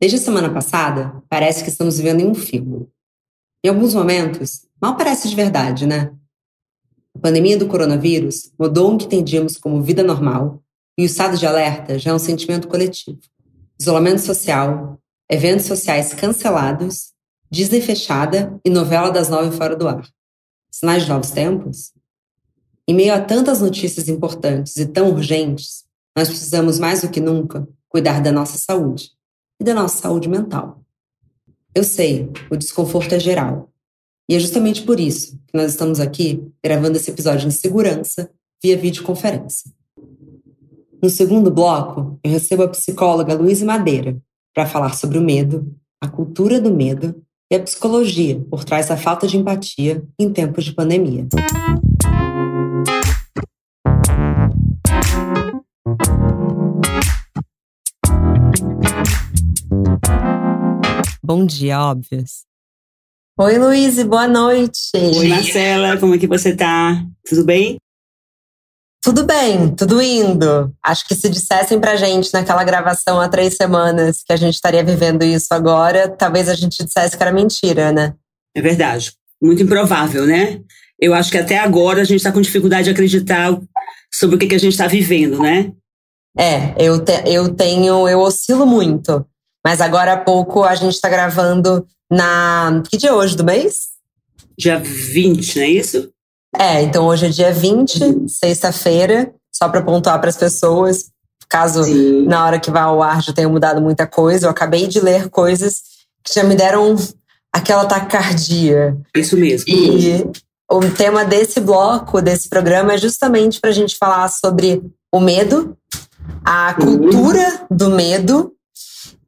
Desde a semana passada, parece que estamos vivendo em um filme. Em alguns momentos, mal parece de verdade, né? A pandemia do coronavírus mudou o que entendíamos como vida normal e o estado de alerta já é um sentimento coletivo. Isolamento social, eventos sociais cancelados, Disney fechada e novela das nove fora do ar. Sinais de novos tempos? Em meio a tantas notícias importantes e tão urgentes, nós precisamos mais do que nunca cuidar da nossa saúde e da nossa saúde mental. Eu sei, o desconforto é geral. E é justamente por isso que nós estamos aqui gravando esse episódio em segurança via videoconferência. No segundo bloco, eu recebo a psicóloga Luísa Madeira para falar sobre o medo, a cultura do medo e a psicologia por trás da falta de empatia em tempos de pandemia. Bom dia, óbvios. Oi, Luiz, boa noite. Oi, Marcela, como é que você tá? Tudo bem? Tudo bem, tudo indo. Acho que se dissessem pra gente naquela gravação há três semanas que a gente estaria vivendo isso agora, talvez a gente dissesse que era mentira, né? É verdade. Muito improvável, né? Eu acho que até agora a gente está com dificuldade de acreditar sobre o que, que a gente está vivendo, né? É, eu, te, eu tenho, eu oscilo muito. Mas agora há pouco a gente está gravando na. Que dia é hoje do mês? Dia 20, não é isso? É, então hoje é dia 20, sexta-feira, só para pontuar para as pessoas, caso Sim. na hora que vá ao ar já tenha mudado muita coisa. Eu acabei de ler coisas que já me deram aquela taquicardia. Isso mesmo. E o tema desse bloco, desse programa, é justamente para a gente falar sobre o medo, a cultura do medo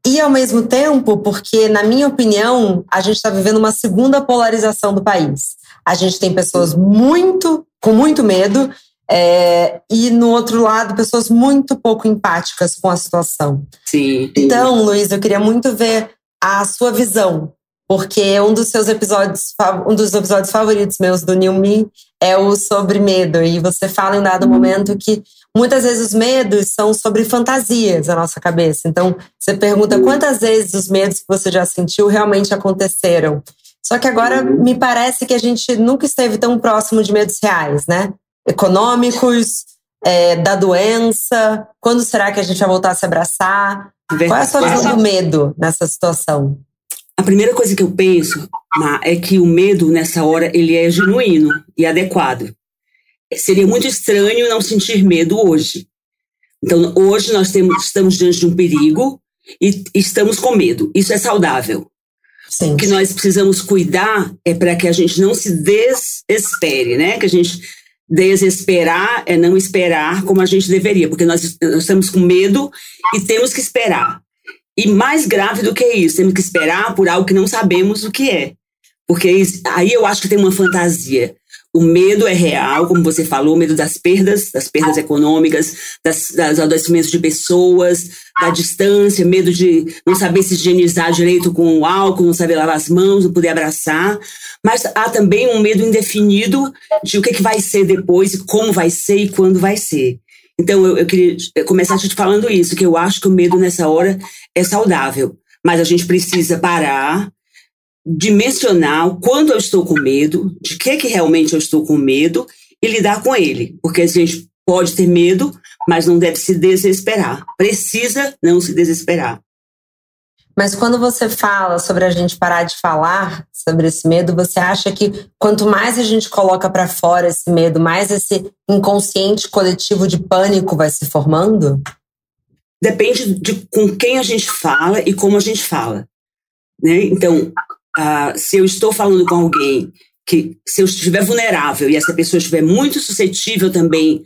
e ao mesmo tempo, porque, na minha opinião, a gente está vivendo uma segunda polarização do país. A gente tem pessoas muito, com muito medo, é, e no outro lado, pessoas muito pouco empáticas com a situação. Sim. Então, Luiz, eu queria muito ver a sua visão, porque um dos seus episódios, um dos episódios favoritos meus do New Me é o sobre medo. E você fala em dado momento que Muitas vezes os medos são sobre fantasias na nossa cabeça. Então, você pergunta quantas vezes os medos que você já sentiu realmente aconteceram. Só que agora me parece que a gente nunca esteve tão próximo de medos reais, né? Econômicos, é, da doença. Quando será que a gente vai voltar a se abraçar? Qual é a sua visão do medo nessa situação? A primeira coisa que eu penso é que o medo nessa hora ele é genuíno e adequado seria muito estranho não sentir medo hoje. Então, hoje nós temos, estamos diante de um perigo e estamos com medo. Isso é saudável. Sim. O que nós precisamos cuidar é para que a gente não se desespere, né? Que a gente desesperar é não esperar como a gente deveria, porque nós, nós estamos com medo e temos que esperar. E mais grave do que isso, temos que esperar por algo que não sabemos o que é. Porque aí eu acho que tem uma fantasia. O medo é real, como você falou, o medo das perdas, das perdas econômicas, das, das adoecimentos de pessoas, da distância, medo de não saber se higienizar direito com o álcool, não saber lavar as mãos, não poder abraçar. Mas há também um medo indefinido de o que, que vai ser depois, como vai ser e quando vai ser. Então, eu, eu queria começar te falando isso, que eu acho que o medo nessa hora é saudável. Mas a gente precisa parar, dimensionar o quanto eu estou com medo, de que que realmente eu estou com medo e lidar com ele, porque a gente pode ter medo, mas não deve se desesperar. Precisa não se desesperar. Mas quando você fala sobre a gente parar de falar sobre esse medo, você acha que quanto mais a gente coloca para fora esse medo, mais esse inconsciente coletivo de pânico vai se formando? Depende de com quem a gente fala e como a gente fala. Né? Então, ah, se eu estou falando com alguém que, se eu estiver vulnerável e essa pessoa estiver muito suscetível também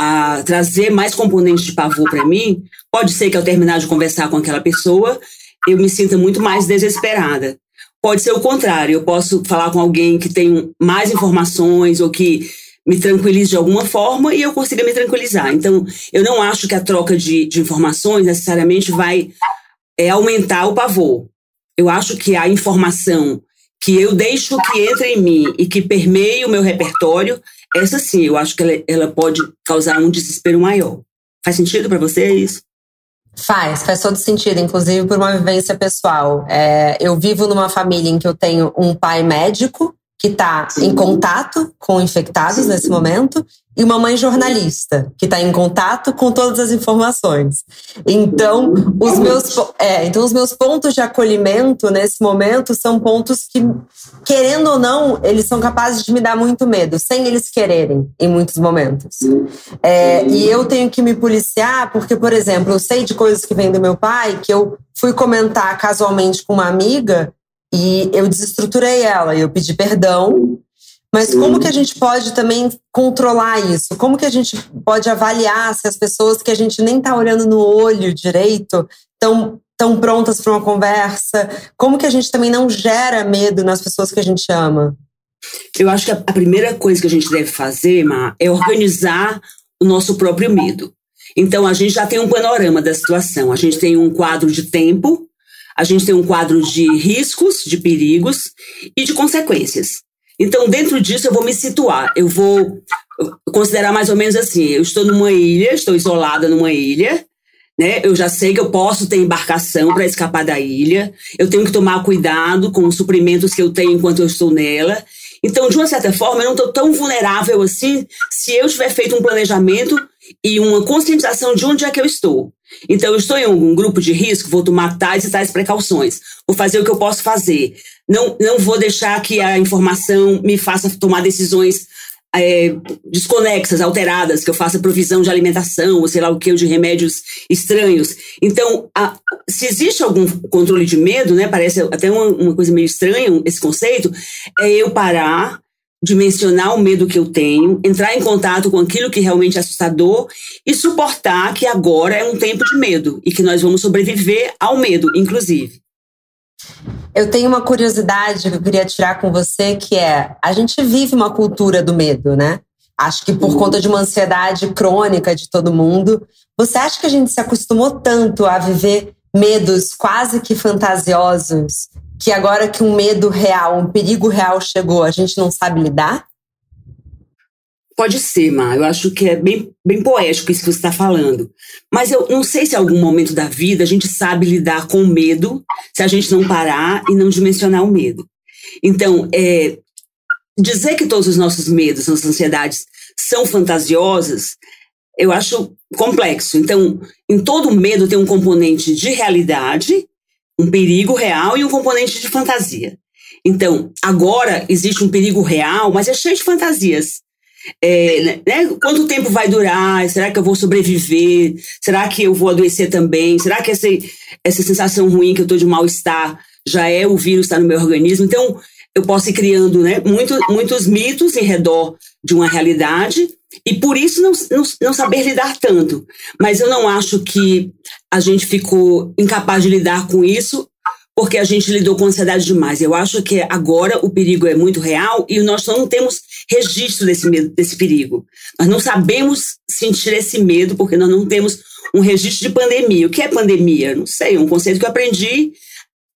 a trazer mais componentes de pavor para mim, pode ser que ao terminar de conversar com aquela pessoa, eu me sinta muito mais desesperada. Pode ser o contrário, eu posso falar com alguém que tem mais informações ou que me tranquilize de alguma forma e eu consiga me tranquilizar. Então, eu não acho que a troca de, de informações necessariamente vai é, aumentar o pavor eu acho que a informação que eu deixo que entre em mim e que permeie o meu repertório, essa sim, eu acho que ela, ela pode causar um desespero maior. Faz sentido para você isso? Faz, faz todo sentido, inclusive por uma vivência pessoal. É, eu vivo numa família em que eu tenho um pai médico que está em contato com infectados nesse momento e uma mãe jornalista que está em contato com todas as informações. Então, os meus, é, então, os meus pontos de acolhimento nesse momento são pontos que, querendo ou não, eles são capazes de me dar muito medo, sem eles quererem, em muitos momentos. É, e eu tenho que me policiar, porque, por exemplo, eu sei de coisas que vêm do meu pai que eu fui comentar casualmente com uma amiga e eu desestruturei ela, eu pedi perdão mas como que a gente pode também controlar isso? Como que a gente pode avaliar se as pessoas que a gente nem está olhando no olho direito estão tão prontas para uma conversa? Como que a gente também não gera medo nas pessoas que a gente ama? Eu acho que a primeira coisa que a gente deve fazer, Ma, é organizar o nosso próprio medo. Então, a gente já tem um panorama da situação. A gente tem um quadro de tempo, a gente tem um quadro de riscos, de perigos e de consequências. Então, dentro disso, eu vou me situar. Eu vou considerar mais ou menos assim: eu estou numa ilha, estou isolada numa ilha, né? Eu já sei que eu posso ter embarcação para escapar da ilha. Eu tenho que tomar cuidado com os suprimentos que eu tenho enquanto eu estou nela. Então, de uma certa forma, eu não estou tão vulnerável assim se eu tiver feito um planejamento e uma conscientização de onde é que eu estou. Então, eu estou em um grupo de risco, vou tomar tais e tais precauções, vou fazer o que eu posso fazer não, não vou deixar que a informação me faça tomar decisões é, desconexas, alteradas, que eu faça provisão de alimentação, ou sei lá o que, de remédios estranhos. Então, a, se existe algum controle de medo, né, parece até uma, uma coisa meio estranha esse conceito, é eu parar, dimensionar o medo que eu tenho, entrar em contato com aquilo que realmente é assustador e suportar que agora é um tempo de medo e que nós vamos sobreviver ao medo, inclusive. Eu tenho uma curiosidade que eu queria tirar com você, que é: a gente vive uma cultura do medo, né? Acho que por uhum. conta de uma ansiedade crônica de todo mundo. Você acha que a gente se acostumou tanto a viver medos quase que fantasiosos, que agora que um medo real, um perigo real chegou, a gente não sabe lidar? Pode ser, Mar. Eu acho que é bem, bem poético isso que você está falando. Mas eu não sei se em algum momento da vida a gente sabe lidar com o medo se a gente não parar e não dimensionar o medo. Então, é, dizer que todos os nossos medos, nossas ansiedades são fantasiosas, eu acho complexo. Então, em todo medo tem um componente de realidade, um perigo real e um componente de fantasia. Então, agora existe um perigo real, mas é cheio de fantasias. É, né, né? Quanto tempo vai durar? Será que eu vou sobreviver? Será que eu vou adoecer também? Será que essa, essa sensação ruim que eu estou de mal-estar já é o vírus está no meu organismo? Então, eu posso ir criando né, muito, muitos mitos em redor de uma realidade e por isso não, não, não saber lidar tanto. Mas eu não acho que a gente ficou incapaz de lidar com isso porque a gente lidou com ansiedade demais. Eu acho que agora o perigo é muito real e nós não temos registro desse medo, desse perigo. Nós não sabemos sentir esse medo porque nós não temos um registro de pandemia. O que é pandemia? Não sei, um conceito que eu aprendi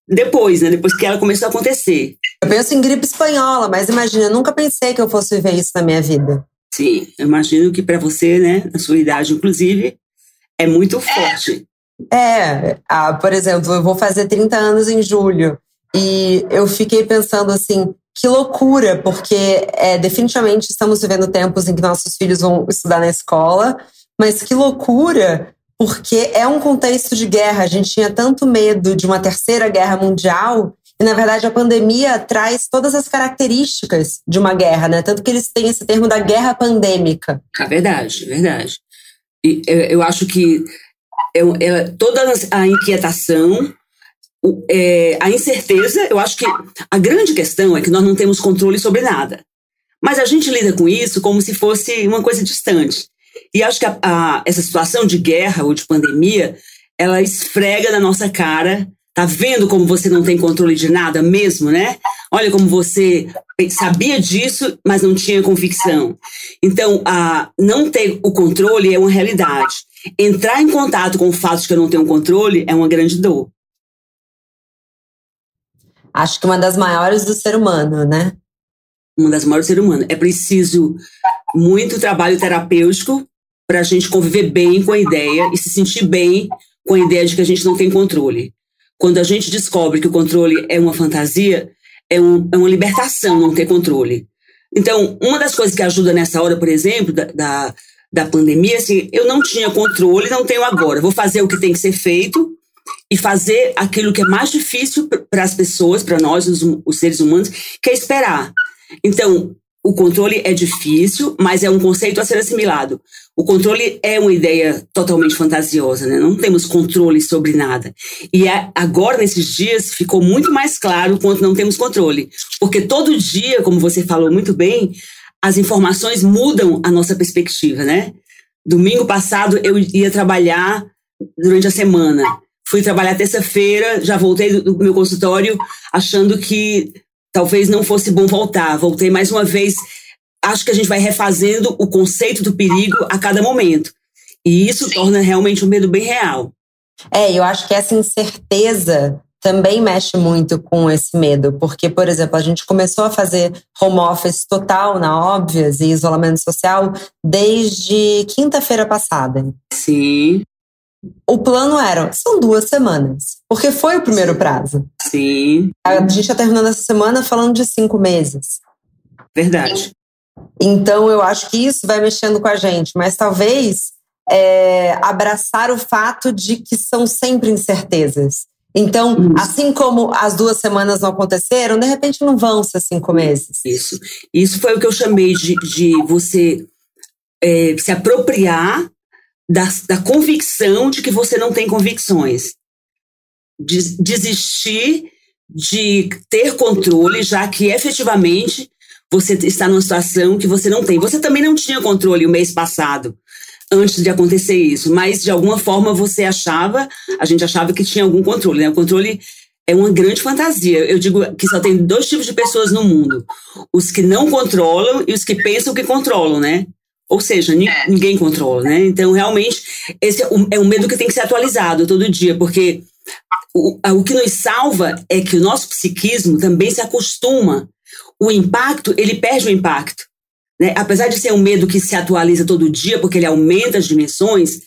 depois, né? Depois que ela começou a acontecer. Eu penso em gripe espanhola, mas imagina, eu nunca pensei que eu fosse viver isso na minha vida. Sim, eu imagino que para você, né, na sua idade, inclusive, é muito é. forte. É, ah, por exemplo, eu vou fazer 30 anos em julho e eu fiquei pensando assim, que loucura, porque é, definitivamente estamos vivendo tempos em que nossos filhos vão estudar na escola, mas que loucura, porque é um contexto de guerra. A gente tinha tanto medo de uma terceira guerra mundial e, na verdade, a pandemia traz todas as características de uma guerra, né? Tanto que eles têm esse termo da guerra pandêmica. É verdade, é verdade. E eu, eu acho que é, é, toda a inquietação, é, a incerteza, eu acho que a grande questão é que nós não temos controle sobre nada. Mas a gente lida com isso como se fosse uma coisa distante. E acho que a, a, essa situação de guerra ou de pandemia, ela esfrega na nossa cara. Tá vendo como você não tem controle de nada mesmo, né? Olha como você sabia disso, mas não tinha convicção. Então, a, não ter o controle é uma realidade entrar em contato com o fato de que eu não tenho controle é uma grande dor. Acho que uma das maiores do ser humano, né? Uma das maiores do ser humano. É preciso muito trabalho terapêutico para a gente conviver bem com a ideia e se sentir bem com a ideia de que a gente não tem controle. Quando a gente descobre que o controle é uma fantasia, é, um, é uma libertação não ter controle. Então, uma das coisas que ajuda nessa hora, por exemplo, da, da, da pandemia, assim, eu não tinha controle, não tenho agora. Vou fazer o que tem que ser feito e fazer aquilo que é mais difícil para as pessoas, para nós, os, os seres humanos, que é esperar. Então, o controle é difícil, mas é um conceito a ser assimilado. O controle é uma ideia totalmente fantasiosa, né? Não temos controle sobre nada. E é, agora, nesses dias, ficou muito mais claro quanto não temos controle. Porque todo dia, como você falou muito bem, as informações mudam a nossa perspectiva, né? Domingo passado eu ia trabalhar durante a semana. Fui trabalhar terça-feira, já voltei do, meu consultório achando que talvez não fosse bom voltar. Voltei mais uma vez. Acho que a gente vai refazendo o conceito do perigo a cada momento. E isso Sim. torna realmente um medo bem real. É, eu acho que essa incerteza também mexe muito com esse medo, porque, por exemplo, a gente começou a fazer home office total na Óbvias e isolamento social desde quinta-feira passada. Sim. O plano era, são duas semanas, porque foi o primeiro prazo. Sim. A gente está terminando essa semana falando de cinco meses. Verdade. Então, eu acho que isso vai mexendo com a gente, mas talvez é, abraçar o fato de que são sempre incertezas. Então, assim como as duas semanas não aconteceram, de repente não vão ser cinco meses. Isso. Isso foi o que eu chamei de, de você é, se apropriar da, da convicção de que você não tem convicções. Des, desistir de ter controle, já que efetivamente você está numa situação que você não tem. Você também não tinha controle o mês passado antes de acontecer isso, mas de alguma forma você achava, a gente achava que tinha algum controle, né? O controle é uma grande fantasia. Eu digo que só tem dois tipos de pessoas no mundo: os que não controlam e os que pensam que controlam, né? Ou seja, é. ninguém controla, né? Então, realmente, esse é um medo que tem que ser atualizado todo dia, porque o, o que nos salva é que o nosso psiquismo também se acostuma. O impacto, ele perde o impacto. Né? Apesar de ser um medo que se atualiza todo dia, porque ele aumenta as dimensões,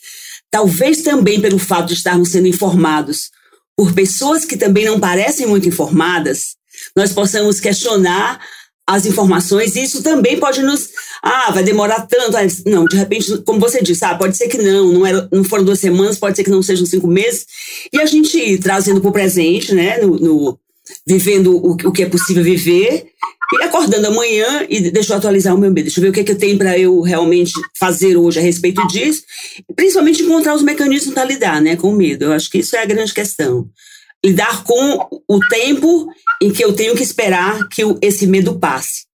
talvez também pelo fato de estarmos sendo informados por pessoas que também não parecem muito informadas, nós possamos questionar as informações e isso também pode nos ah vai demorar tanto não de repente como você disse ah pode ser que não não era não foram duas semanas pode ser que não sejam cinco meses e a gente trazendo para o presente né no, no vivendo o, o que é possível viver acordando amanhã e deixa eu atualizar o meu medo, deixa eu ver o que, é que eu tenho para eu realmente fazer hoje a respeito disso, principalmente encontrar os mecanismos para lidar né, com o medo. Eu acho que isso é a grande questão. Lidar com o tempo em que eu tenho que esperar que esse medo passe.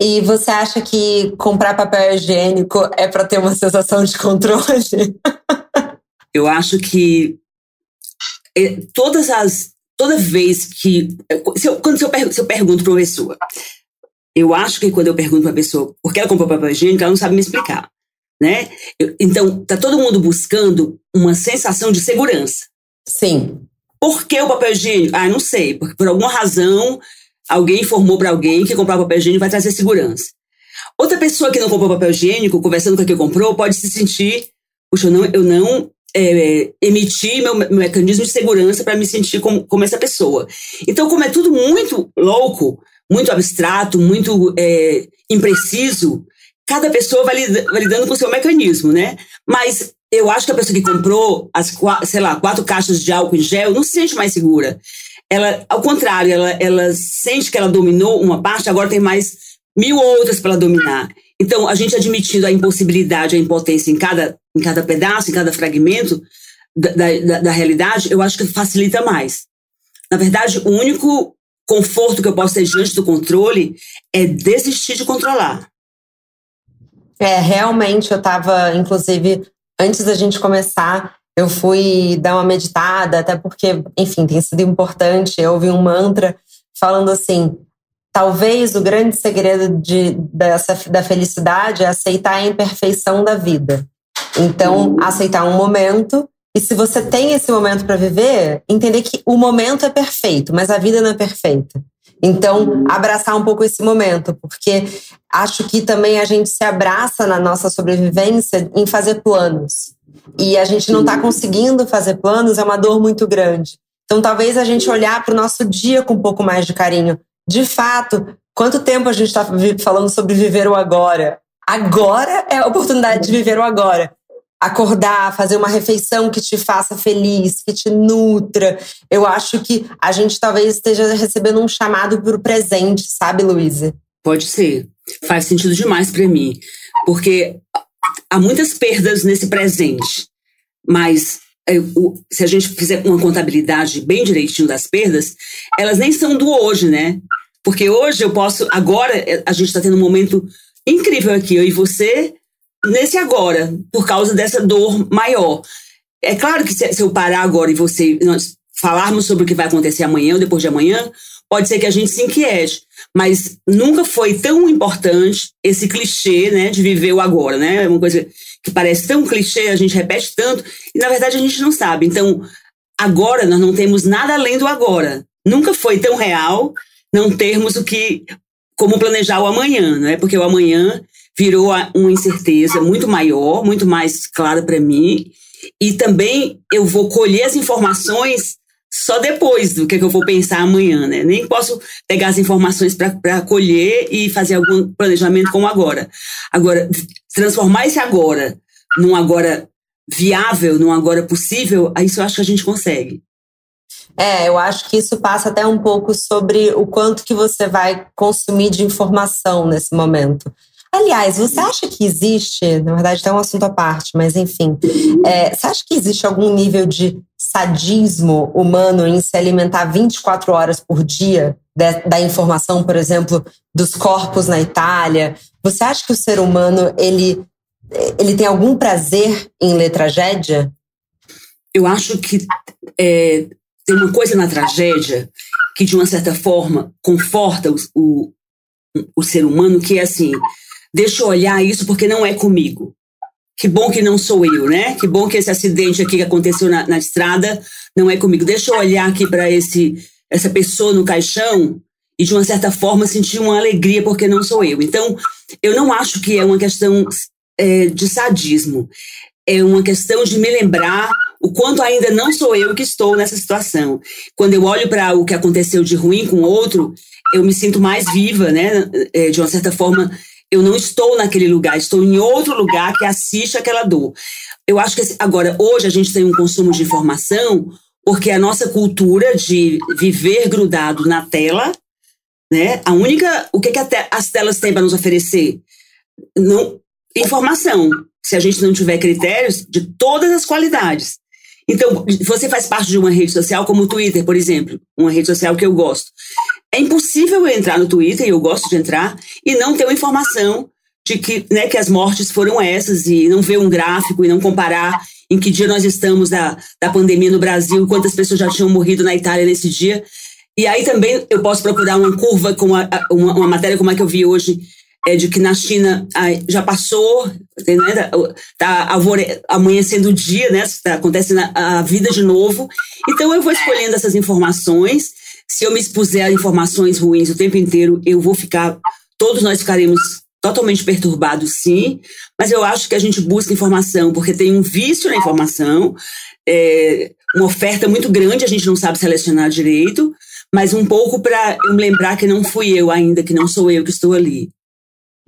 E você acha que comprar papel higiênico é para ter uma sensação de controle? eu acho que é, todas as toda vez que. Se eu, quando se eu, se eu pergunto para uma pessoa, eu acho que quando eu pergunto para a pessoa por que ela comprou papel higiênico, ela não sabe me explicar. Né? Eu, então, tá todo mundo buscando uma sensação de segurança. Sim. Por que o papel higiênico? Ah, não sei. Porque por alguma razão alguém informou para alguém que comprar papel higiênico vai trazer segurança. Outra pessoa que não comprou papel higiênico, conversando com a que comprou, pode se sentir, puxa, eu não, eu não é, emitir meu, mecanismo de segurança para me sentir como, como essa pessoa. Então, como é tudo muito louco, muito abstrato, muito é, impreciso, cada pessoa vai, vai lidando com o seu mecanismo, né? Mas eu acho que a pessoa que comprou as, sei lá, quatro caixas de álcool em gel não se sente mais segura. Ela, ao contrário, ela, ela sente que ela dominou uma parte, agora tem mais mil outras para dominar. Então, a gente admitindo a impossibilidade, a impotência em cada, em cada pedaço, em cada fragmento da, da, da realidade, eu acho que facilita mais. Na verdade, o único conforto que eu posso ter diante do controle é desistir de controlar. É, realmente, eu estava, inclusive, antes da gente começar, eu fui dar uma meditada, até porque, enfim, tem sido importante. Eu ouvi um mantra falando assim: Talvez o grande segredo de, dessa, da felicidade é aceitar a imperfeição da vida. Então, aceitar um momento e se você tem esse momento para viver, entender que o momento é perfeito, mas a vida não é perfeita. Então, abraçar um pouco esse momento, porque acho que também a gente se abraça na nossa sobrevivência em fazer planos. e a gente não está conseguindo fazer planos, é uma dor muito grande. Então, talvez a gente olhar para o nosso dia com um pouco mais de carinho. De fato, quanto tempo a gente está falando sobre viver o agora? Agora é a oportunidade de viver o agora. Acordar, fazer uma refeição que te faça feliz, que te nutra. Eu acho que a gente talvez esteja recebendo um chamado para o presente, sabe, Luísa? Pode ser. Faz sentido demais para mim. Porque há muitas perdas nesse presente, mas é, se a gente fizer uma contabilidade bem direitinho das perdas, elas nem são do hoje, né? Porque hoje eu posso, agora é, a gente está tendo um momento incrível aqui, eu e você, nesse agora, por causa dessa dor maior. É claro que se, eu parar agora e você nós falarmos sobre o que vai acontecer amanhã ou depois de amanhã, pode ser que a gente se inquiete mas nunca foi tão importante esse clichê, né, de viver o agora, né? É uma coisa que parece tão clichê, a gente repete tanto e na verdade a gente não sabe. Então, agora nós não temos nada além do agora. Nunca foi tão real não termos o que como planejar o amanhã, né? Porque o amanhã virou uma incerteza muito maior, muito mais clara para mim. E também eu vou colher as informações só depois do que, é que eu vou pensar amanhã, né? Nem posso pegar as informações para colher e fazer algum planejamento como agora. Agora, transformar esse agora num agora viável, num agora possível, isso eu acho que a gente consegue. É, eu acho que isso passa até um pouco sobre o quanto que você vai consumir de informação nesse momento. Aliás, você acha que existe, na verdade, tem um assunto à parte, mas enfim, é, você acha que existe algum nível de sadismo humano em se alimentar 24 horas por dia de, da informação, por exemplo, dos corpos na Itália? Você acha que o ser humano ele, ele tem algum prazer em ler tragédia? Eu acho que é, tem uma coisa na tragédia que, de uma certa forma, conforta o, o, o ser humano, que é assim deixa eu olhar isso porque não é comigo. Que bom que não sou eu, né? Que bom que esse acidente aqui que aconteceu na, na estrada não é comigo. Deixa eu olhar aqui para esse essa pessoa no caixão e de uma certa forma sentir uma alegria porque não sou eu. Então, eu não acho que é uma questão é, de sadismo. É uma questão de me lembrar o quanto ainda não sou eu que estou nessa situação. Quando eu olho para o que aconteceu de ruim com outro, eu me sinto mais viva, né? É, de uma certa forma, eu não estou naquele lugar, estou em outro lugar que assiste aquela dor. Eu acho que agora hoje a gente tem um consumo de informação porque a nossa cultura de viver grudado na tela, né? A única, o que, que te, as telas têm para nos oferecer? Não, informação. Se a gente não tiver critérios de todas as qualidades. Então, você faz parte de uma rede social como o Twitter, por exemplo, uma rede social que eu gosto. É impossível eu entrar no Twitter, e eu gosto de entrar, e não ter uma informação de que, né, que as mortes foram essas, e não ver um gráfico, e não comparar em que dia nós estamos da, da pandemia no Brasil, quantas pessoas já tinham morrido na Itália nesse dia. E aí também eu posso procurar uma curva, com a, uma, uma matéria como a que eu vi hoje, é de que na China já passou, né, tá amanhecendo o dia, né, tá acontecendo a vida de novo. Então eu vou escolhendo essas informações. Se eu me expuser a informações ruins o tempo inteiro, eu vou ficar, todos nós ficaremos totalmente perturbados, sim, mas eu acho que a gente busca informação porque tem um vício na informação, é, uma oferta muito grande, a gente não sabe selecionar direito, mas um pouco para eu me lembrar que não fui eu ainda, que não sou eu que estou ali.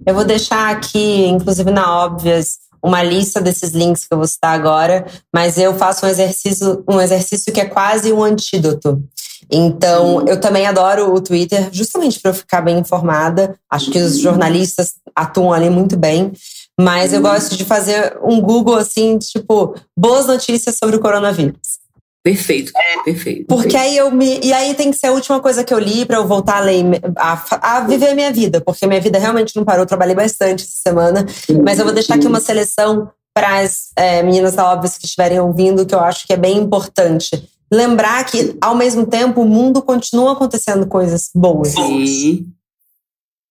Eu vou deixar aqui, inclusive na Óbvias, uma lista desses links que eu vou citar agora, mas eu faço um exercício, um exercício que é quase um antídoto. Então, eu também adoro o Twitter, justamente para eu ficar bem informada. Acho que os jornalistas atuam ali muito bem. Mas eu gosto de fazer um Google assim, tipo, boas notícias sobre o coronavírus. Perfeito, perfeito. Porque aí eu me. E aí tem que ser a última coisa que eu li para eu voltar a ler, a, a viver a minha vida, porque minha vida realmente não parou. Eu trabalhei bastante essa semana. Mas eu vou deixar aqui uma seleção para as é, meninas da Óbvias que estiverem ouvindo, que eu acho que é bem importante lembrar que, ao mesmo tempo, o mundo continua acontecendo coisas boas. Sim.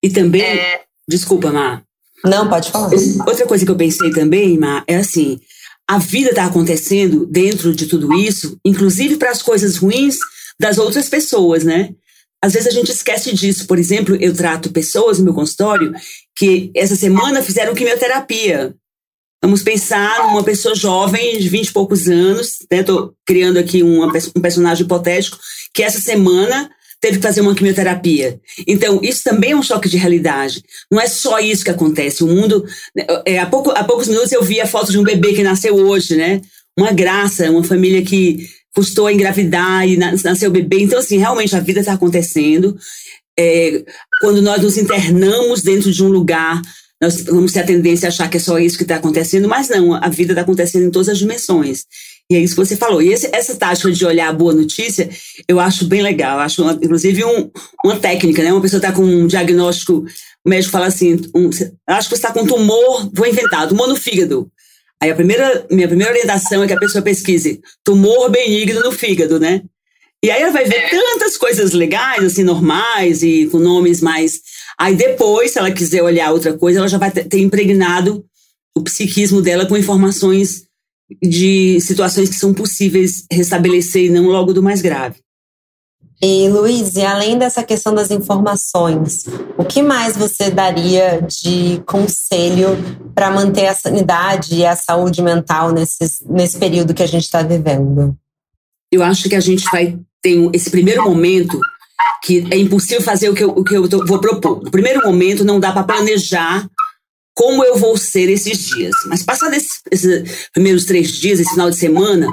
E também. É... Desculpa, Má. Não, pode falar. Outra coisa que eu pensei também, Má, é assim: a vida está acontecendo dentro de tudo isso, inclusive para as coisas ruins das outras pessoas, né? Às vezes a gente esquece disso. Por exemplo, eu trato pessoas no meu consultório que essa semana fizeram quimioterapia. Vamos pensar numa pessoa jovem, de 20 e poucos anos, né? criando aqui uma, um personagem hipotético, que essa semana teve que fazer uma quimioterapia. Então, isso também é um choque de realidade. Não é só isso que acontece. O mundo. É, há, pouco, há poucos minutos eu vi a foto de um bebê que nasceu hoje, né? Uma graça, uma família que custou a engravidar e nasceu o bebê. Então, assim, realmente a vida está acontecendo. É, quando nós nos internamos dentro de um lugar, nós vamos ter a tendência a achar que é só isso que está acontecendo, mas não, a vida está acontecendo em todas as dimensões. E é isso que você falou. E esse, essa tática de olhar a boa notícia, eu acho bem legal. Eu acho, uma, inclusive, um, uma técnica, né? Uma pessoa está com um diagnóstico, o médico fala assim: um, acho que você está com tumor, vou inventar, tumor no fígado. Aí a primeira, minha primeira orientação é que a pessoa pesquise tumor benigno no fígado, né? E aí ela vai ver tantas coisas legais, assim, normais e com nomes mais. Aí depois, se ela quiser olhar outra coisa, ela já vai ter impregnado o psiquismo dela com informações de situações que são possíveis restabelecer e não logo do mais grave. E Luiz, e além dessa questão das informações, o que mais você daria de conselho para manter a sanidade e a saúde mental nesse, nesse período que a gente está vivendo? Eu acho que a gente vai ter esse primeiro momento que é impossível fazer o que eu, o que eu vou propor. No primeiro momento, não dá para planejar como eu vou ser esses dias. Mas passados esses, esses primeiros três dias, esse final de semana,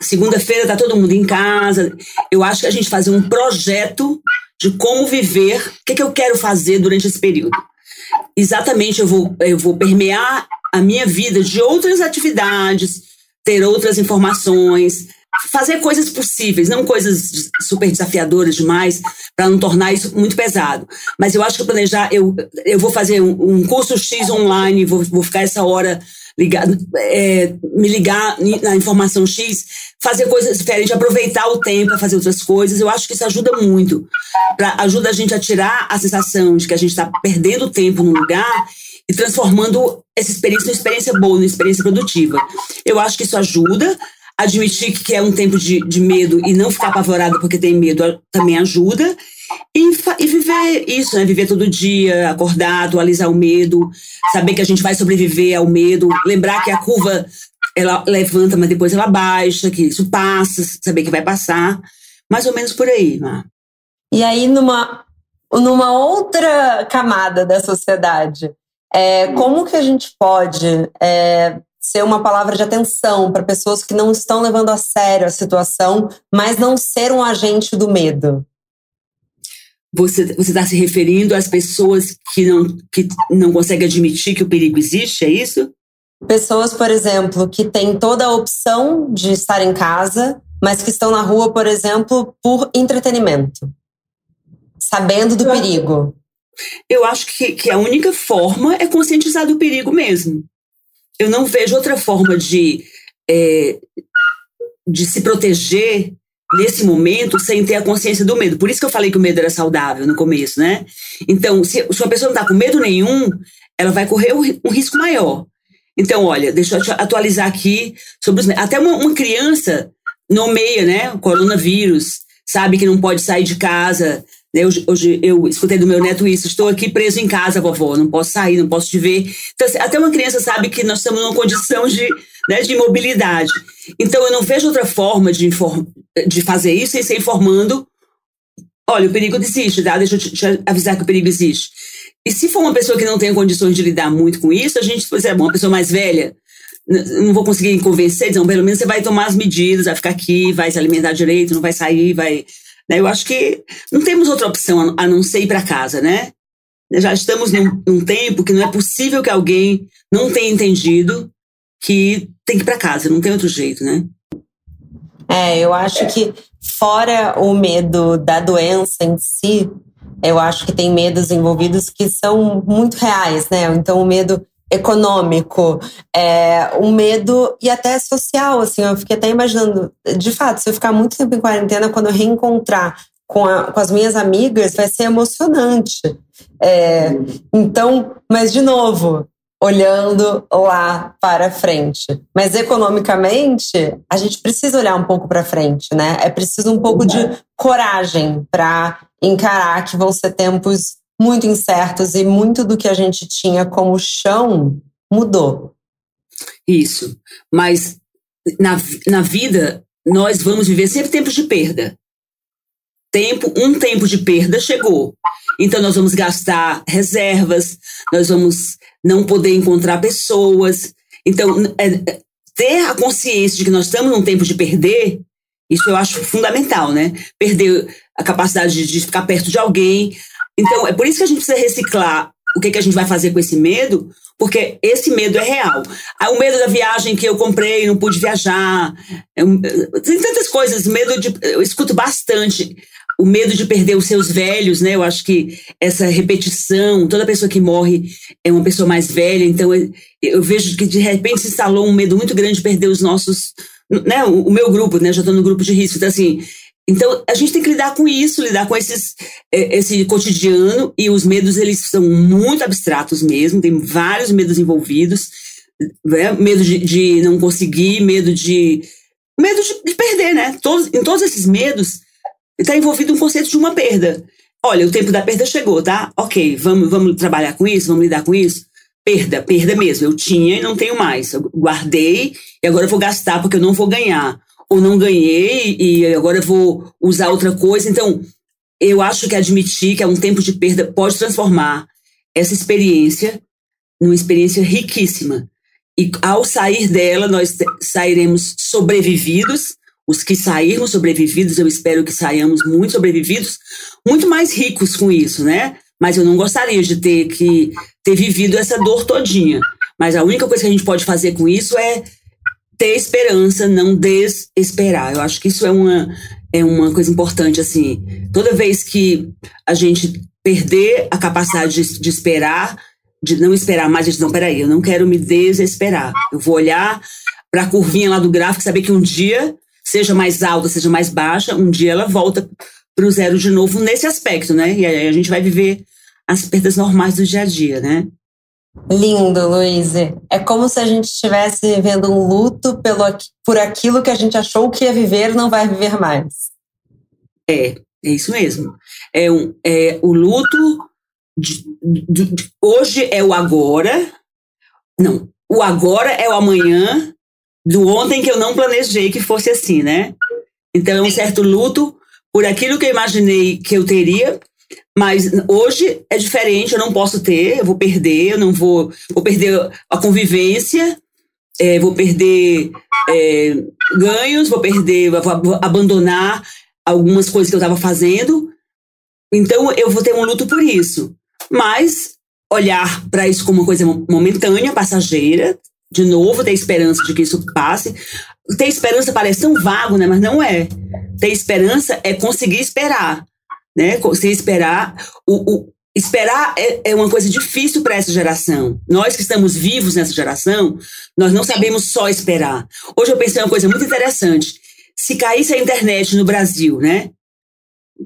Segunda-feira tá todo mundo em casa. Eu acho que a gente fazer um projeto de como viver, o que, que eu quero fazer durante esse período. Exatamente, eu vou, eu vou permear a minha vida de outras atividades, ter outras informações, fazer coisas possíveis, não coisas super desafiadoras demais, para não tornar isso muito pesado. Mas eu acho que planejar, eu, eu vou fazer um, um curso X online, vou, vou ficar essa hora ligar, é, me ligar na informação X, fazer coisas diferentes, aproveitar o tempo para fazer outras coisas. Eu acho que isso ajuda muito. Pra, ajuda a gente a tirar a sensação de que a gente está perdendo tempo no lugar e transformando essa experiência numa experiência boa, numa experiência produtiva. Eu acho que isso ajuda. Admitir que é um tempo de, de medo e não ficar apavorado porque tem medo também ajuda. E, e, viver isso, né? Viver todo dia, acordar, atualizar o medo, saber que a gente vai sobreviver ao medo, lembrar que a curva ela levanta, mas depois ela baixa, que isso passa, saber que vai passar. Mais ou menos por aí, Mar. E aí, numa, numa outra camada da sociedade, é, como que a gente pode é, ser uma palavra de atenção para pessoas que não estão levando a sério a situação, mas não ser um agente do medo? Você está se referindo às pessoas que não, que não conseguem admitir que o perigo existe, é isso? Pessoas, por exemplo, que têm toda a opção de estar em casa, mas que estão na rua, por exemplo, por entretenimento, sabendo do perigo. Eu acho que, que a única forma é conscientizar do perigo mesmo. Eu não vejo outra forma de, é, de se proteger nesse momento sem ter a consciência do medo. Por isso que eu falei que o medo era saudável no começo, né? Então, se, se uma pessoa não está com medo nenhum, ela vai correr um risco maior. Então, olha, deixa eu te atualizar aqui sobre os. Até uma, uma criança nomeia, né? O coronavírus, sabe que não pode sair de casa. Né? Hoje, eu escutei do meu neto isso: estou aqui preso em casa, vovó, não posso sair, não posso te ver. Então, assim, até uma criança sabe que nós estamos numa condição de, né, de mobilidade. Então, eu não vejo outra forma de, de fazer isso sem ser informando. Olha, o perigo existe, tá? Deixa eu te, te avisar que o perigo existe. E se for uma pessoa que não tem condições de lidar muito com isso, a gente, por exemplo, uma pessoa mais velha, não vou conseguir convencer, então pelo menos você vai tomar as medidas, vai ficar aqui, vai se alimentar direito, não vai sair, vai. Né? Eu acho que não temos outra opção a não ser ir para casa, né? Já estamos num, num, tempo que não é possível que alguém não tenha entendido que tem que ir para casa, não tem outro jeito, né? É, eu acho que fora o medo da doença em si, eu acho que tem medos envolvidos que são muito reais, né? Então, o medo econômico, é, um medo e até social, assim, eu fiquei até imaginando, de fato, se eu ficar muito tempo em quarentena, quando eu reencontrar com, a, com as minhas amigas, vai ser emocionante. É, então, mas de novo, olhando lá para frente. Mas economicamente, a gente precisa olhar um pouco para frente, né? É preciso um pouco de coragem para encarar que vão ser tempos muito incertos e muito do que a gente tinha como chão mudou. Isso. Mas na, na vida, nós vamos viver sempre tempos de perda. Tempo, um tempo de perda chegou. Então nós vamos gastar reservas, nós vamos não poder encontrar pessoas. Então, é, ter a consciência de que nós estamos num tempo de perder, isso eu acho fundamental, né? Perder a capacidade de, de ficar perto de alguém. Então, é por isso que a gente precisa reciclar o que, que a gente vai fazer com esse medo, porque esse medo é real. Ah, o medo da viagem que eu comprei, não pude viajar. Tem tantas coisas, medo de. Eu escuto bastante o medo de perder os seus velhos, né? Eu acho que essa repetição, toda pessoa que morre é uma pessoa mais velha, então eu, eu vejo que de repente se instalou um medo muito grande de perder os nossos, né? O, o meu grupo, né? Já estou no grupo de risco, então assim. Então a gente tem que lidar com isso, lidar com esses, é, esse cotidiano e os medos eles são muito abstratos mesmo, tem vários medos envolvidos, né? medo de, de não conseguir, medo de medo de, de perder, né? Todos, em todos esses medos está envolvido um conceito de uma perda. Olha, o tempo da perda chegou, tá? Ok, vamos, vamos trabalhar com isso, vamos lidar com isso. Perda, perda mesmo. Eu tinha e não tenho mais. Eu guardei e agora eu vou gastar porque eu não vou ganhar. Ou não ganhei e agora eu vou usar outra coisa. Então, eu acho que admitir que é um tempo de perda pode transformar essa experiência numa experiência riquíssima. E ao sair dela, nós sairemos sobrevividos os que saíram sobrevividos, eu espero que saiamos muito sobrevividos, muito mais ricos com isso, né? Mas eu não gostaria de ter que ter vivido essa dor todinha. Mas a única coisa que a gente pode fazer com isso é ter esperança, não desesperar. Eu acho que isso é uma, é uma coisa importante, assim. Toda vez que a gente perder a capacidade de, de esperar, de não esperar mais, a gente, não, peraí, eu não quero me desesperar. Eu vou olhar para a curvinha lá do gráfico saber que um dia seja mais alta, seja mais baixa, um dia ela volta para o zero de novo nesse aspecto, né? E aí a gente vai viver as perdas normais do dia a dia, né? Lindo, Luiz. É como se a gente estivesse vivendo um luto pelo, por aquilo que a gente achou que ia viver não vai viver mais. É, é isso mesmo. É, um, é o luto. De, de, de, hoje é o agora. Não, o agora é o amanhã do ontem que eu não planejei que fosse assim, né? Então é um certo luto por aquilo que eu imaginei que eu teria, mas hoje é diferente, eu não posso ter, eu vou perder, eu não vou, vou perder a convivência, é, vou perder é, ganhos, vou perder, vou abandonar algumas coisas que eu estava fazendo. Então eu vou ter um luto por isso. Mas olhar para isso como uma coisa momentânea, passageira, de novo, ter esperança de que isso passe. Ter esperança parece tão vago, né? Mas não é. Ter esperança é conseguir esperar, né? Conseguir esperar. O, o esperar é, é, uma coisa difícil para essa geração. Nós que estamos vivos nessa geração, nós não sabemos só esperar. Hoje eu pensei uma coisa muito interessante. Se caísse a internet no Brasil, né?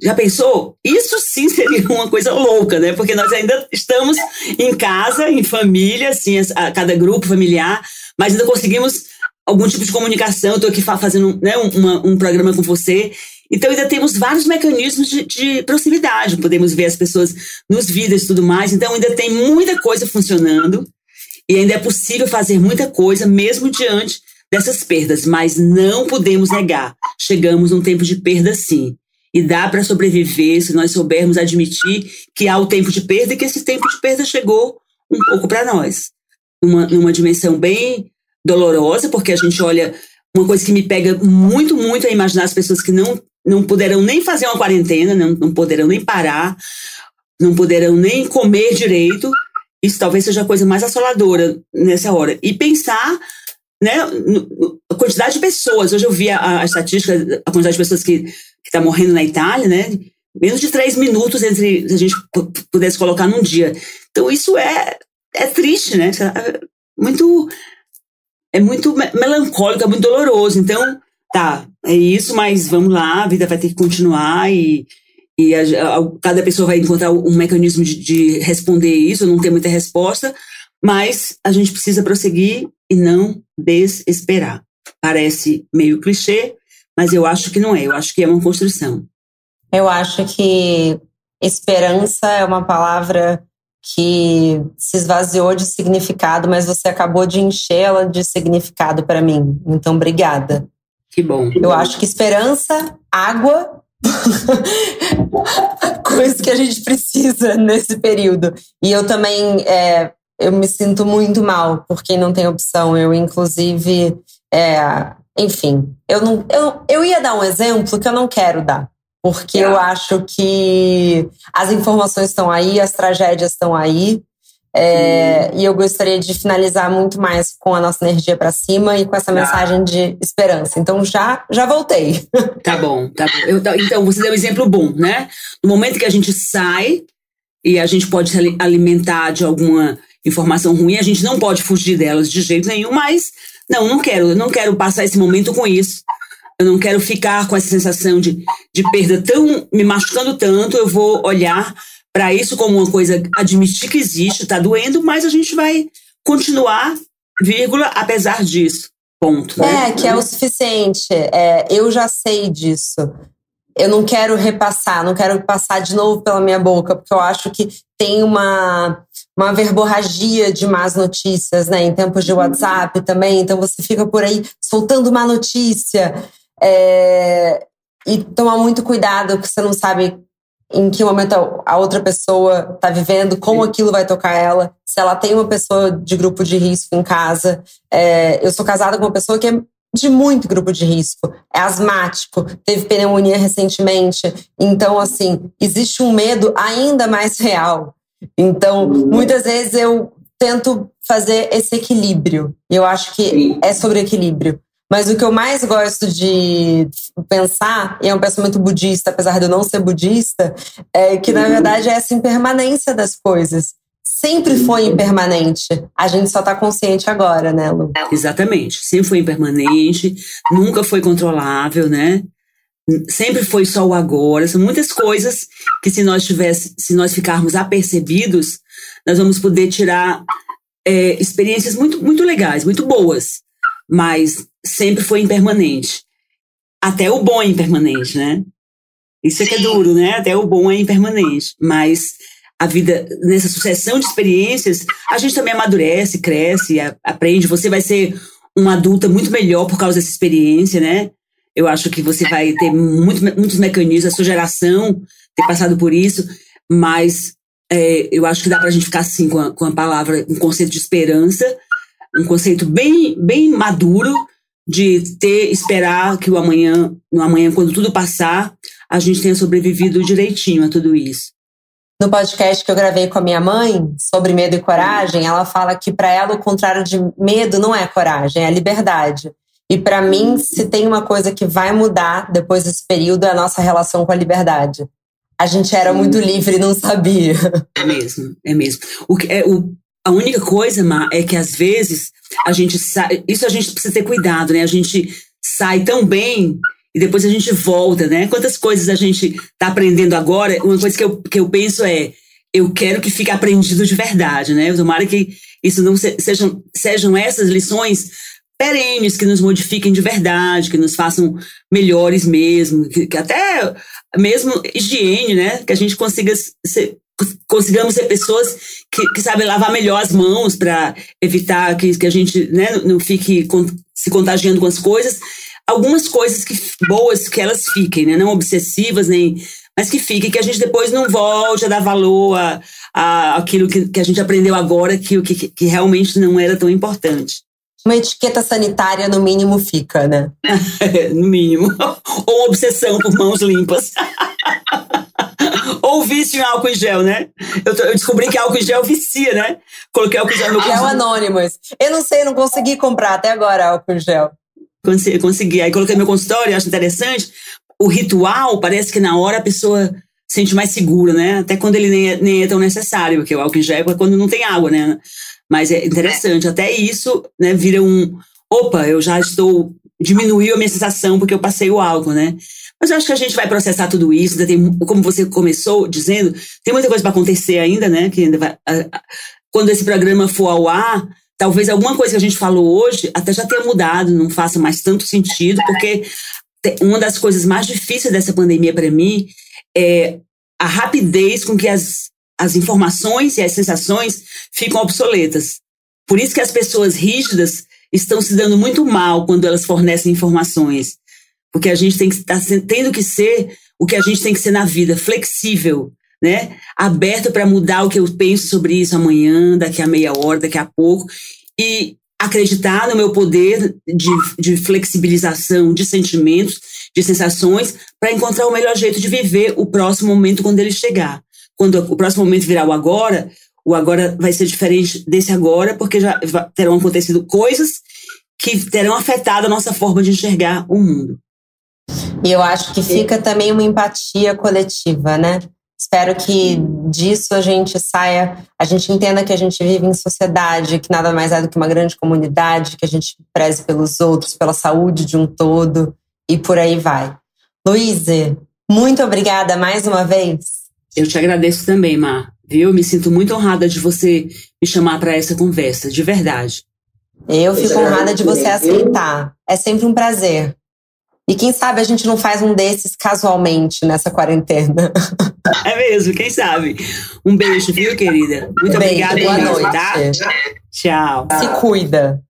Já pensou? Isso sim seria uma coisa louca, né? Porque nós ainda estamos em casa, em família, assim, a, cada grupo familiar, mas ainda conseguimos algum tipo de comunicação. Estou aqui fazendo né, uma, um programa com você. Então, ainda temos vários mecanismos de, de, proximidade. Podemos ver as pessoas nos vídeos e tudo mais. Então, ainda tem muita coisa funcionando e ainda é possível fazer muita coisa, mesmo diante dessas perdas. Mas não podemos negar. Chegamos num tempo de perda, sim. E dá para sobreviver se nós soubermos admitir que há o tempo de perda e que esse tempo de perda chegou um pouco para nós. Numa, numa dimensão bem dolorosa, porque a gente olha. Uma coisa que me pega muito, muito é imaginar as pessoas que não, não poderão nem fazer uma quarentena, não, não poderão nem parar, não poderão nem comer direito. Isso talvez seja a coisa mais assoladora nessa hora. E pensar né, a quantidade de pessoas. Hoje eu vi a, a estatística, a quantidade de pessoas que está morrendo na Itália, né? Menos de três minutos entre se a gente pudesse colocar num dia. Então isso é, é triste, né? É muito é muito melancólico, é muito doloroso. Então, tá, é isso, mas vamos lá, a vida vai ter que continuar e, e a, a, cada pessoa vai encontrar um mecanismo de, de responder isso, não tem muita resposta, mas a gente precisa prosseguir e não desesperar. Parece meio clichê, mas eu acho que não é, eu acho que é uma construção. Eu acho que esperança é uma palavra que se esvaziou de significado, mas você acabou de enchê-la de significado para mim. Então, obrigada. Que bom. Eu acho que esperança, água, coisa que a gente precisa nesse período. E eu também, é, eu me sinto muito mal por quem não tem opção. Eu, inclusive, é, enfim, eu, não, eu, eu ia dar um exemplo que eu não quero dar. Porque eu tá. acho que as informações estão aí, as tragédias estão aí. É, e eu gostaria de finalizar muito mais com a nossa energia para cima e com essa tá. mensagem de esperança. Então já já voltei. Tá bom, tá bom. Eu, então você deu um exemplo bom, né? No momento que a gente sai e a gente pode se alimentar de alguma informação ruim, a gente não pode fugir delas de jeito nenhum, mas não, não quero, eu não quero passar esse momento com isso. Eu não quero ficar com essa sensação de, de perda tão me machucando tanto. Eu vou olhar para isso como uma coisa, admitir que existe, está doendo, mas a gente vai continuar, vírgula, apesar disso. Ponto. Né? É, que é o suficiente. É, eu já sei disso. Eu não quero repassar, não quero passar de novo pela minha boca, porque eu acho que tem uma, uma verborragia de más notícias, né? Em tempos de WhatsApp também. Então você fica por aí soltando má notícia. É, e tomar muito cuidado, porque você não sabe em que momento a outra pessoa está vivendo, como aquilo vai tocar ela, se ela tem uma pessoa de grupo de risco em casa. É, eu sou casada com uma pessoa que é de muito grupo de risco, é asmático, teve pneumonia recentemente. Então, assim, existe um medo ainda mais real. Então, muitas vezes eu tento fazer esse equilíbrio. E eu acho que é sobre equilíbrio. Mas o que eu mais gosto de pensar, e é um pensamento budista, apesar de eu não ser budista, é que na uhum. verdade é essa impermanência das coisas. Sempre foi impermanente. A gente só está consciente agora, né, Lu? Exatamente. Sempre foi impermanente, nunca foi controlável, né? Sempre foi só o agora. São muitas coisas que se nós tivesse, se nós ficarmos apercebidos, nós vamos poder tirar é, experiências muito, muito legais, muito boas mas sempre foi impermanente. Até o bom é impermanente, né? Isso é que é duro, né? Até o bom é impermanente. Mas a vida, nessa sucessão de experiências, a gente também amadurece, cresce, aprende. Você vai ser uma adulta muito melhor por causa dessa experiência, né? Eu acho que você vai ter muito, muitos mecanismos, a sua geração ter passado por isso, mas é, eu acho que dá pra gente ficar assim com a, com a palavra, um conceito de esperança, um conceito bem, bem maduro de ter, esperar que o amanhã, no amanhã, quando tudo passar, a gente tenha sobrevivido direitinho a tudo isso. No podcast que eu gravei com a minha mãe sobre medo e coragem, ela fala que para ela o contrário de medo não é coragem, é liberdade. E para mim, se tem uma coisa que vai mudar depois desse período, é a nossa relação com a liberdade. A gente era muito livre e não sabia. É mesmo, é mesmo. O, que, é, o a única coisa, Má, é que às vezes a gente sai. Isso a gente precisa ter cuidado, né? A gente sai tão bem e depois a gente volta, né? Quantas coisas a gente tá aprendendo agora? Uma coisa que eu, que eu penso é: eu quero que fique aprendido de verdade, né? Tomara que isso não se, sejam, sejam essas lições perenes que nos modifiquem de verdade, que nos façam melhores mesmo, que, que até mesmo higiene, né? Que a gente consiga ser, consigamos ser pessoas que, que sabem lavar melhor as mãos para evitar que, que a gente né, não fique con se contagiando com as coisas. Algumas coisas que, boas que elas fiquem, né, não obsessivas, nem, mas que fiquem, que a gente depois não volte a dar valor a, a aquilo que, que a gente aprendeu agora, que, que, que realmente não era tão importante. Uma etiqueta sanitária, no mínimo, fica, né? no mínimo. Ou obsessão por mãos limpas. Ou vício em álcool em gel, né? Eu, eu, descobri que álcool em gel vicia, né? Coloquei álcool em gel no Gel Anônimos. Eu não sei, não consegui comprar até agora álcool em gel. Consegui, consegui. Aí coloquei no meu consultório, acho interessante. O ritual, parece que na hora a pessoa sente mais segura, né? Até quando ele nem é, nem é tão necessário, porque o álcool em gel é quando não tem água, né? Mas é interessante. Até isso, né, vira um. Opa, eu já estou. Diminuiu a minha sensação porque eu passei o álcool, né? Mas eu acho que a gente vai processar tudo isso. Tem, como você começou dizendo, tem muita coisa para acontecer ainda, né? Que ainda vai, quando esse programa for ao ar, talvez alguma coisa que a gente falou hoje até já tenha mudado, não faça mais tanto sentido, porque uma das coisas mais difíceis dessa pandemia para mim é a rapidez com que as, as informações e as sensações ficam obsoletas. Por isso que as pessoas rígidas estão se dando muito mal quando elas fornecem informações. Porque a gente tem que estar tá tendo que ser o que a gente tem que ser na vida, flexível, né? Aberto para mudar o que eu penso sobre isso amanhã, daqui a meia hora, daqui a pouco. E acreditar no meu poder de, de flexibilização de sentimentos, de sensações, para encontrar o melhor jeito de viver o próximo momento quando ele chegar. Quando o próximo momento virar o agora, o agora vai ser diferente desse agora, porque já terão acontecido coisas que terão afetado a nossa forma de enxergar o mundo. E eu acho que fica também uma empatia coletiva, né? Espero que disso a gente saia, a gente entenda que a gente vive em sociedade, que nada mais é do que uma grande comunidade, que a gente preze pelos outros, pela saúde de um todo e por aí vai. Luíse, muito obrigada mais uma vez. Eu te agradeço também, Mar. Viu? Me sinto muito honrada de você me chamar para essa conversa, de verdade. Eu fico honrada de você aceitar. É sempre um prazer. E quem sabe a gente não faz um desses casualmente nessa quarentena. É mesmo, quem sabe? Um beijo, viu, querida? Muito beijo, obrigada. Boa noite. Tá? Tchau. Se cuida.